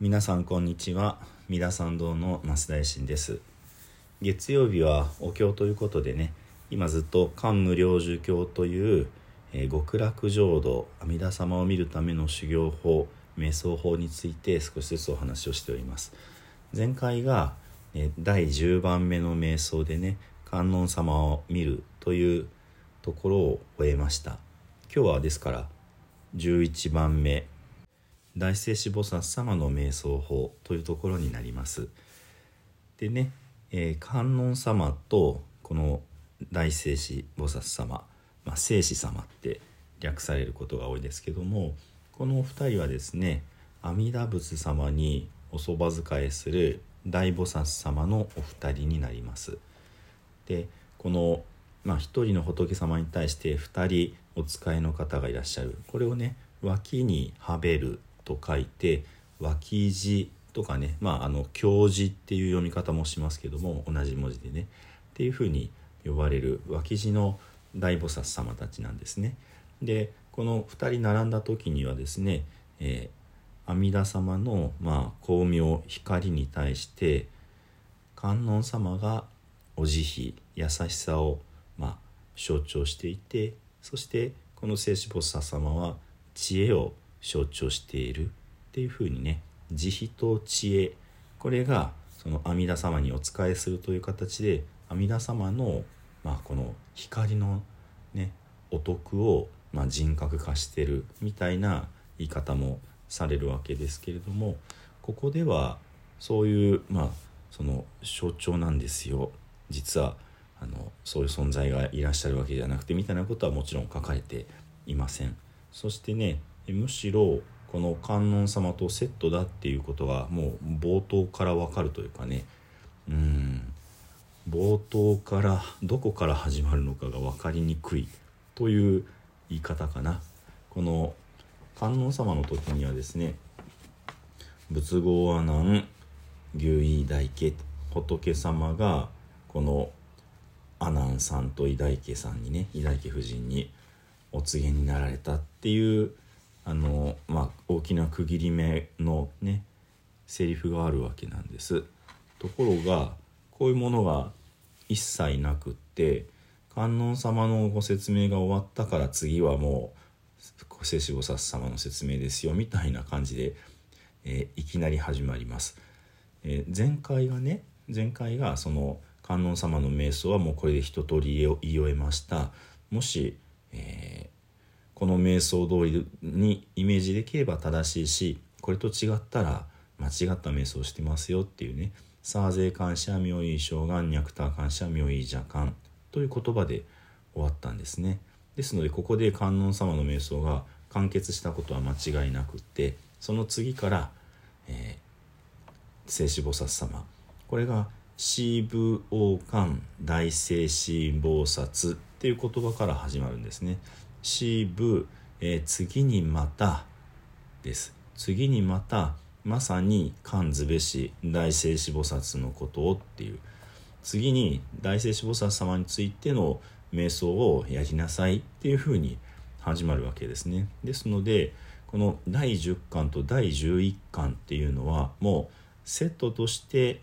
皆さんこんにちは。三田参道の増大臣です。月曜日はお経ということでね今ずっと漢無量寿経という、えー極楽浄土阿弥陀様を見るための修行法瞑想法について少しずつお話をしております。前回が、えー第10番目の瞑想でね観音様を見るというところを終えました。今日はですから11番目大聖子菩薩様の瞑想法というところになります。でね、えー観音様とこの大聖子菩薩様、まあ、聖子様って略されることが多いですけどもこのお二人はですね阿弥陀仏様におそば使いする大菩薩様のお二人になります。でこの、まあ、人の仏様に対して二人お使いの方がいらっしゃる。これをね脇にはべると書いて脇地とかねまああの教字っていう読み方もしますけども同じ文字でねっていうふうに呼ばれる脇地の大菩薩様たちなんですね。でこの2人並んだ時にはですね、えー阿弥陀様の、まあ、光明光に対して観音様がお慈悲優しさを、まあ、象徴していてそしてこの聖子菩薩様は知恵を象徴しているっていうふうにね慈悲と知恵これがその阿弥陀様にお仕えするという形で阿弥陀様の、まあ、この光のねお得を、まあ、人格化してるみたいな言い方もされるわけですけれどもここではそういうまあその象徴なんですよ。実はあのそういう存在がいらっしゃるわけじゃなくてみたいなことはもちろん書かれていません。そしてねむしろこの観音様とセットだっていうことがもう冒頭からわかるというかね。うん。冒頭からどこから始まるのかが分かりにくいという言い方かな。この観音様の時にはですね仏号阿南牛医大家仏様がこの阿南さんと伊大家さんにね伊大家夫人にお告げになられたっていうあのまあ大きな区切り目のねセリフがあるわけなんです。ところがこういうものが一切なくって観音様のご説明が終わったから次はもう聖子菩薩様の説明ですよみたいな感じで、えーいきなり始まります。えー前回がね前回がその観音様の瞑想はもうこれで一通り言い終えましたもし、えーこの瞑想通りにイメージできれば正しいしこれと違ったら間違った瞑想してますよっていうね「サーゼ感謝妙意正願ニャクター感謝妙意邪感」という言葉で終わったんですね。ですのでここで観音様の瞑想が完結したことは間違いなくってその次から、えー聖子菩薩様。これが「四部王冠大聖子菩薩」っていう言葉から始まるんですね。四部、えー次にまたです。次にまたまさに観ずべし大聖子菩薩のことをっていう次に大聖子菩薩様についての瞑想をやりなさいっていうふうに始まるわけですね。ですのでこの第10巻と第11巻っていうのはもうセットとして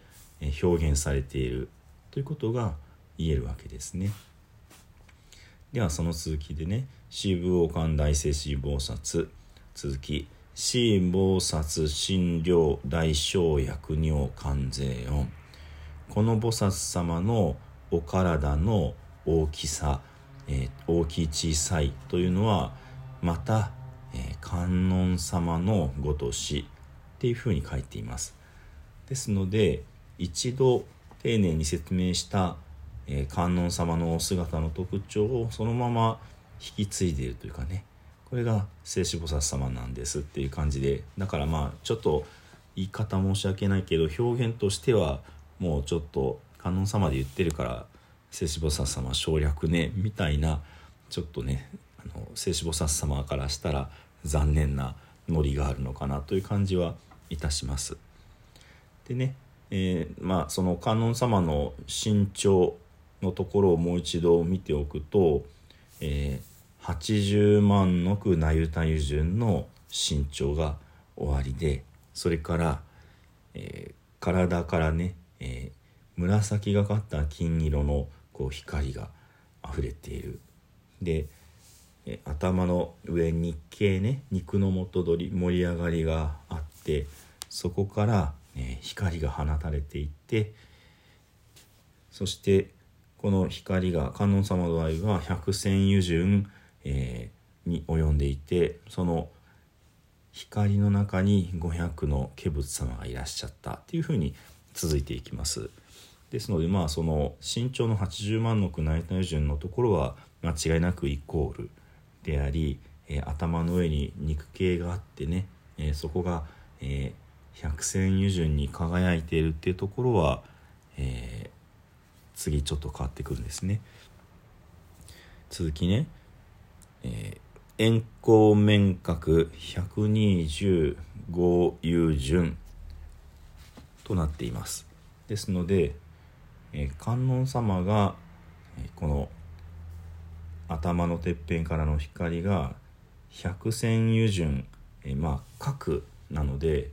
表現されているということが言えるわけですね。ではその続きでね「四部王冠大聖子菩薩」続き「四菩薩心療大小薬尿関税音」この菩薩様のお体の大きさ、えー大きい小さいというのはまた、えー観音様のごとしっていうふうに書いています。ですので一度丁寧に説明した、えー観音様のお姿の特徴をそのまま引き継いでいるというかねこれが聖子菩薩様なんですっていう感じでだからまあちょっと言い方申し訳ないけど表現としてはもうちょっと観音様で言ってるから聖子菩薩様省略ねみたいなちょっとねあの聖子菩薩様からしたら残念なノリがあるのかなという感じはいたします。でね、えーまあその観音様の身長のところをもう一度見ておくと、えー80万の句なゆたゆ順の身長が終わりでそれから、えー体からね、えー紫がかった金色のこう光が溢れている。で、えー頭の上日系ね肉の元取り盛り上がりがあってそこから、え光が放たれていってそしてこの光が観音様の場合は百千油順、えーに及んでいてその光の中に500の化仏様がいらっしゃったっていうふうに続いていきます。ですのでまあその身長の80万の宮内体順のところは間違いなくイコールであり、えー頭の上に肉系があってね、えーそこが、えー百戦油順に輝いているっていうところは、えー次ちょっと変わってくるんですね。続きね、え円光面角125優順となっています。ですので、えー観音様が、えこの頭のてっぺんからの光が百戦油順、えまあ角なので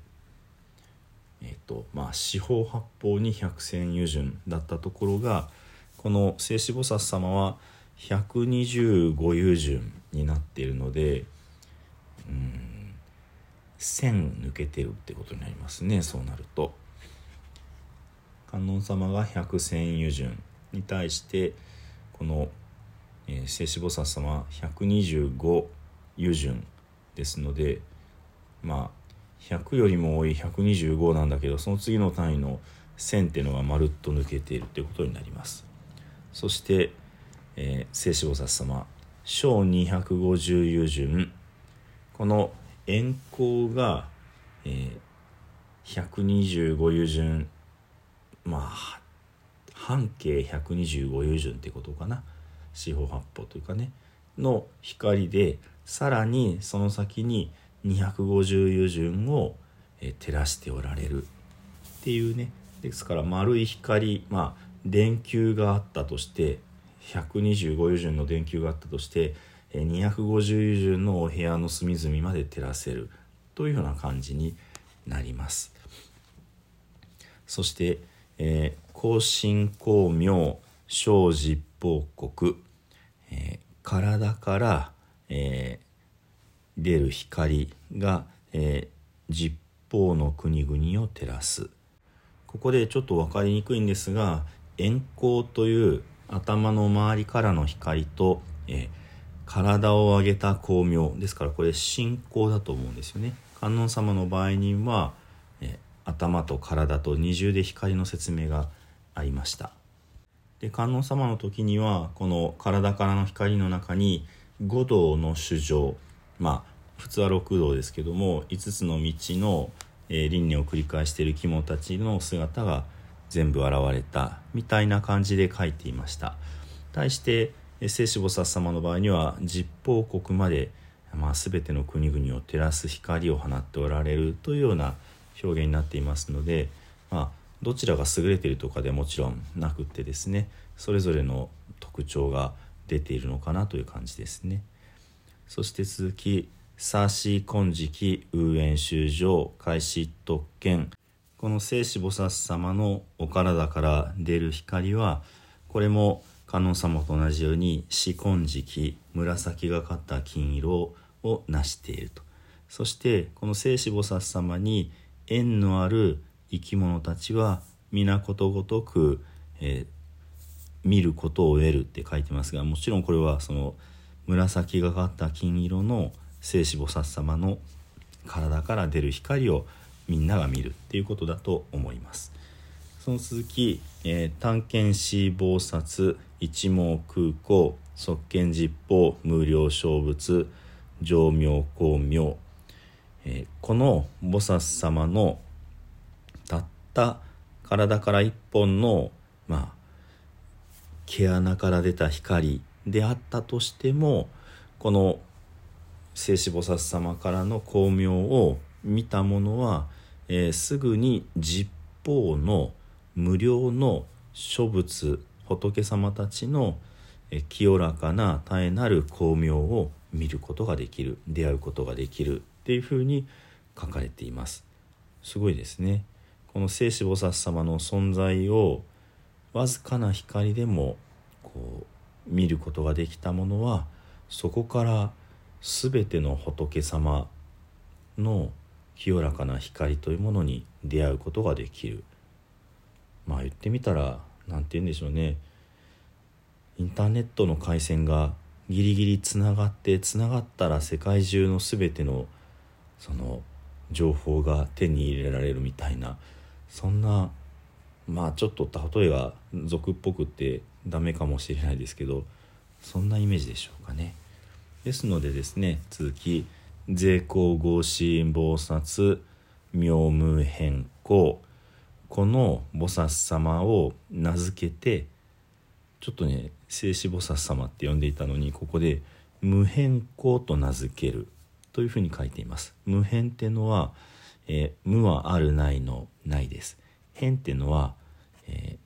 えっ、とまあ四方八方に百戦油順だったところがこの聖子菩薩様は125油順になっているのでうん線抜けてるってことになりますねそうなると。観音様が百戦油順に対してこの、えー、聖子菩薩様125油順ですのでまあ100よりも多い125なんだけどその次の単位の線っていうのがまるっと抜けているということになります。そして、えー、聖子菩薩様小250油順この円光が、えー、125油順まあ半径125油順ってことかな。四方八方というかね。の光でさらにその先に250油順を、えー照らしておられる。っていうね。ですから丸い光まあ電球があったとして125油順の電球があったとして250油順のお部屋の隅々まで照らせる。というような感じになります。そして、えー、高心光明小実報国、えー体から、えー出る光が、えー、実報の国々を照らす。ここでちょっと分かりにくいんですが円光という頭の周りからの光と、えー体を上げた光明。ですからこれ信仰だと思うんですよね。観音様の場合には、えー頭と体と二重で光の説明がありました。で観音様の時にはこの体からの光の中に五道の主情まあ普通は六道ですけども5つの道の、えー輪廻を繰り返している肝たちの姿が全部現れたみたいな感じで書いていました対して聖子菩薩様の場合には実報国まで、まあ、全ての国々を照らす光を放っておられるというような表現になっていますので、まあ、どちらが優れているとかでもちろんなくってですねそれぞれの特徴が出ているのかなという感じですね。そして続き「サーシー金色ウーエン修上開始特権」この聖子菩薩様のお体から出る光はこれも観音様と同じように四金色紫がかった金色を成していると。そしてこの聖子菩薩様に縁のある生き物たちは皆ことごとく、えー見ることを得るって書いてますがもちろんこれはその紫がかった金色の聖子菩薩様の体から出る光をみんなが見るっていうことだと思います。その続き、えー、探検士菩薩一網空港側見実法無料勝仏上妙光明、えーこの菩薩様のたった体から一本のまあ毛穴から出た光であったとしてもこの聖子菩薩様からの光明を見た者は、えーすぐに実法の無料の諸仏仏様たちの清らかな絶えなる光明を見ることができる出会うことができるっていうふうに書かれています。すごいですねこの聖子菩薩様の存在をわずかな光でもこう見ることができたものはそこから全ての仏様の清らかな光というものに出会うことができるまあ言ってみたら何て言うんでしょうねインターネットの回線がギリギリつながってつながったら世界中の全てのその情報が手に入れられるみたいなそんなまあちょっと例えが俗っぽくってダメかもしれないですけどそんなイメージでしょうかね。ですのでですね続き「税光合心菩薩妙無変更」この菩薩様を名付けてちょっとね静止菩薩様って呼んでいたのにここで「無変更」と名付けるというふうに書いています。無変ってのは、えー、無はあるないのないです。変ってのは、えー、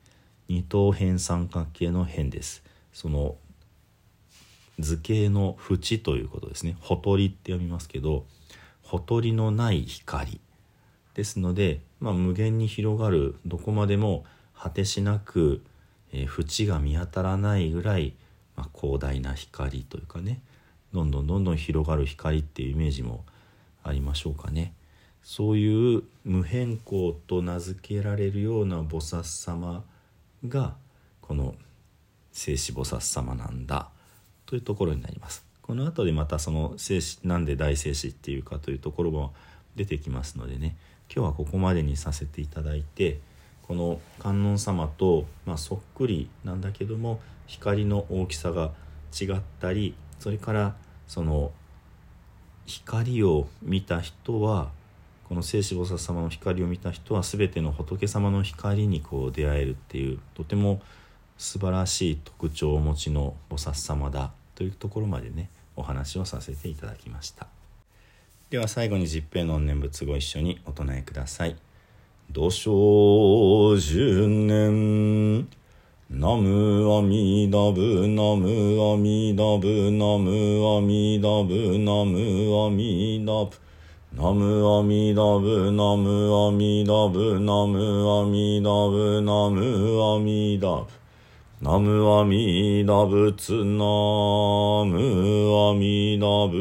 二等辺三角形の辺です。その図形の縁ということですね。ほとりって読みますけど、ほとりのない光ですので、まあ、無限に広がるどこまでも果てしなく、えー、縁が見当たらないぐらい、まあ、広大な光というかねどんどんどんどん広がる光っていうイメージもありましょうかね。そういう無変更と名付けられるような菩薩様がこの聖子菩薩様なんだというところになります。この後でまたその聖子なんで大聖子っていうかというところも出てきますのでね今日はここまでにさせていただいてこの観音様と、まあ、そっくりなんだけども光の大きさが違ったりそれからその光を見た人はこの聖子菩薩様の光を見た人は全ての仏様の光にこう出会えるっていうとても素晴らしい特徴をお持ちの菩薩様だというところまでねお話をさせていただきました。では最後に十平の念仏ご一緒にお唱えください。土生十年ナムアミダブナムアミダブナムアミダブナムアミダブナムアミダブナムアミダブナムアミダブナムアミダブナムアミダブツナムアミダブ